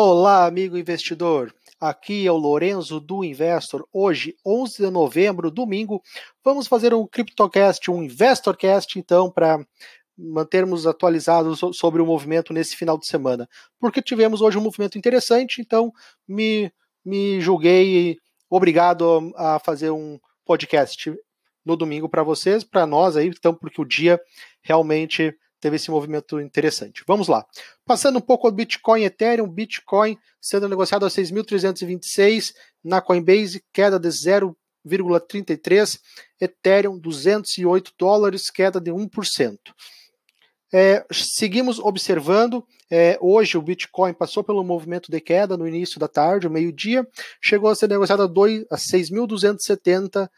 Olá, amigo investidor. Aqui é o Lorenzo do Investor. Hoje, 11 de novembro, domingo, vamos fazer um CryptoCast, um InvestorCast, então, para mantermos atualizados sobre o movimento nesse final de semana. Porque tivemos hoje um movimento interessante, então me, me julguei obrigado a fazer um podcast no domingo para vocês, para nós aí, então, porque o dia realmente teve esse movimento interessante. Vamos lá. Passando um pouco ao Bitcoin Ethereum, Bitcoin sendo negociado a 6.326, na Coinbase queda de 0,33, Ethereum 208 dólares, queda de 1%. É, seguimos observando. É, hoje o Bitcoin passou pelo movimento de queda no início da tarde, meio-dia, chegou a ser negociado a, a 6.270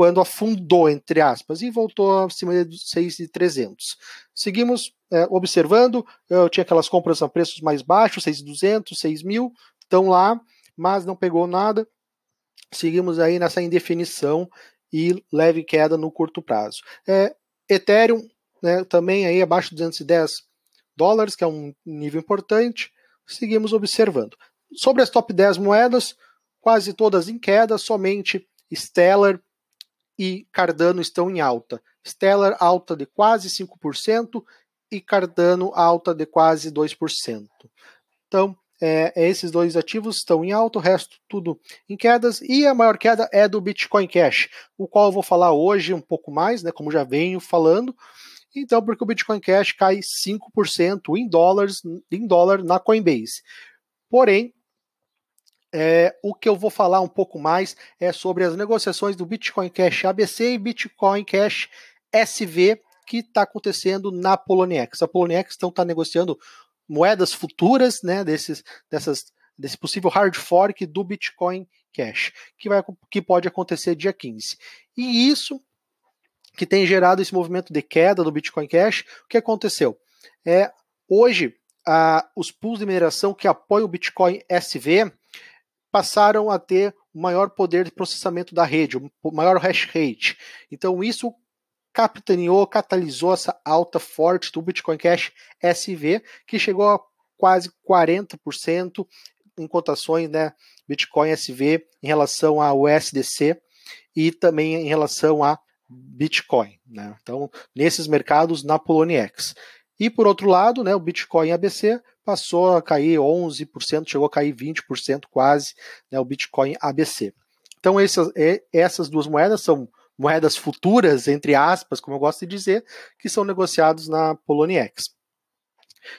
quando afundou, entre aspas, e voltou acima de 6,300. Seguimos é, observando, eu tinha aquelas compras a preços mais baixos, 6,200, 6.000, estão lá, mas não pegou nada. Seguimos aí nessa indefinição e leve queda no curto prazo. É, Ethereum né, também aí abaixo de 210 dólares, que é um nível importante. Seguimos observando. Sobre as top 10 moedas, quase todas em queda, somente Stellar e Cardano estão em alta. Stellar alta de quase 5% e Cardano alta de quase 2%. Então, é, é, esses dois ativos estão em alta, o resto tudo em quedas, e a maior queda é do Bitcoin Cash, o qual eu vou falar hoje um pouco mais, né, como já venho falando. Então, porque o Bitcoin Cash cai 5% em dólares, em dólar na Coinbase. Porém, é, o que eu vou falar um pouco mais é sobre as negociações do Bitcoin Cash ABC e Bitcoin Cash SV que está acontecendo na Poloniex. A Poloniex então está negociando moedas futuras, né, desses, dessas, desse possível hard fork do Bitcoin Cash, que, vai, que pode acontecer dia 15. E isso que tem gerado esse movimento de queda do Bitcoin Cash, o que aconteceu? É, hoje, a, os pools de mineração que apoiam o Bitcoin SV passaram a ter o maior poder de processamento da rede, o maior hash rate. Então isso capitaneou, catalisou essa alta forte do Bitcoin Cash SV, que chegou a quase 40% em cotações, né, Bitcoin SV em relação ao USDC e também em relação a Bitcoin, né? Então, nesses mercados na Poloniex. E por outro lado, né, o Bitcoin ABC passou a cair 11%, chegou a cair 20% quase, né, o Bitcoin ABC. Então essas, essas duas moedas são moedas futuras, entre aspas, como eu gosto de dizer, que são negociados na Poloniex.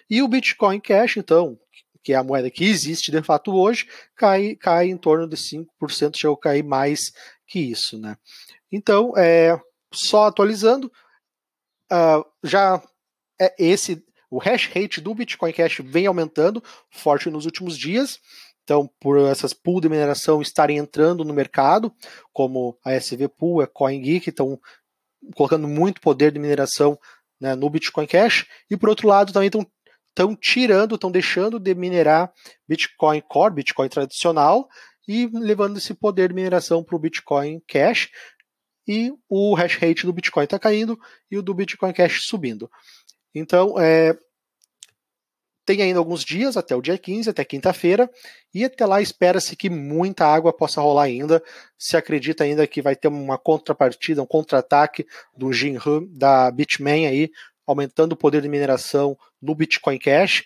E o Bitcoin Cash, então, que é a moeda que existe de fato hoje, cai, cai em torno de 5%, chegou a cair mais que isso. Né? Então, é, só atualizando, uh, já é esse o hash rate do Bitcoin Cash vem aumentando forte nos últimos dias. Então, por essas pools de mineração estarem entrando no mercado, como a SV Pool, a CoinGeek, estão colocando muito poder de mineração né, no Bitcoin Cash. E por outro lado, também estão estão tirando, estão deixando de minerar Bitcoin Core, Bitcoin tradicional, e levando esse poder de mineração para o Bitcoin Cash. E o hash rate do Bitcoin está caindo e o do Bitcoin Cash subindo. Então, é, tem ainda alguns dias, até o dia 15, até quinta-feira, e até lá espera-se que muita água possa rolar ainda. Se acredita ainda que vai ter uma contrapartida, um contra-ataque do Jinhu, da Bitmain aí, aumentando o poder de mineração no Bitcoin Cash.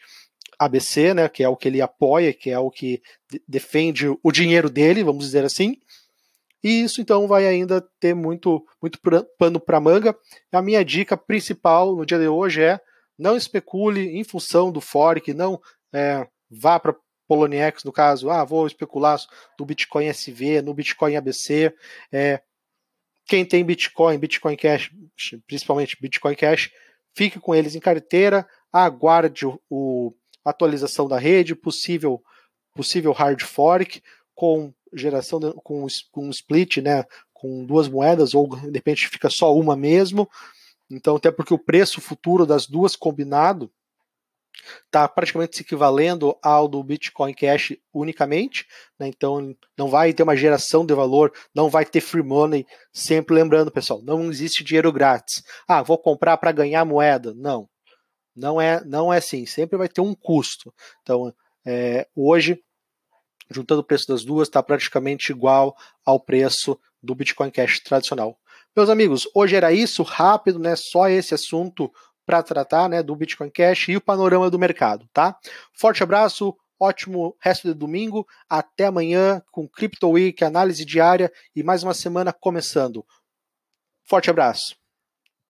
ABC, né, que é o que ele apoia, que é o que defende o dinheiro dele, vamos dizer assim. E isso então vai ainda ter muito, muito pano para manga. A minha dica principal no dia de hoje é não especule em função do fork, não é, vá para Poloniex, no caso, ah, vou especular no Bitcoin SV, no Bitcoin ABC. É, quem tem Bitcoin, Bitcoin Cash, principalmente Bitcoin Cash, fique com eles em carteira, aguarde o, o atualização da rede, possível possível hard fork com geração de, com, com um split, né, com duas moedas, ou de repente fica só uma mesmo. Então, até porque o preço futuro das duas combinado está praticamente se equivalendo ao do Bitcoin Cash unicamente, né? então não vai ter uma geração de valor, não vai ter free money. Sempre lembrando, pessoal, não existe dinheiro grátis. Ah, vou comprar para ganhar moeda. Não, não é, não é assim. Sempre vai ter um custo. Então é, hoje, juntando o preço das duas, está praticamente igual ao preço do Bitcoin Cash tradicional. Meus amigos, hoje era isso, rápido, né? Só esse assunto para tratar, né, do Bitcoin Cash e o panorama do mercado, tá? Forte abraço, ótimo resto de domingo, até amanhã com Crypto Week, análise diária e mais uma semana começando. Forte abraço.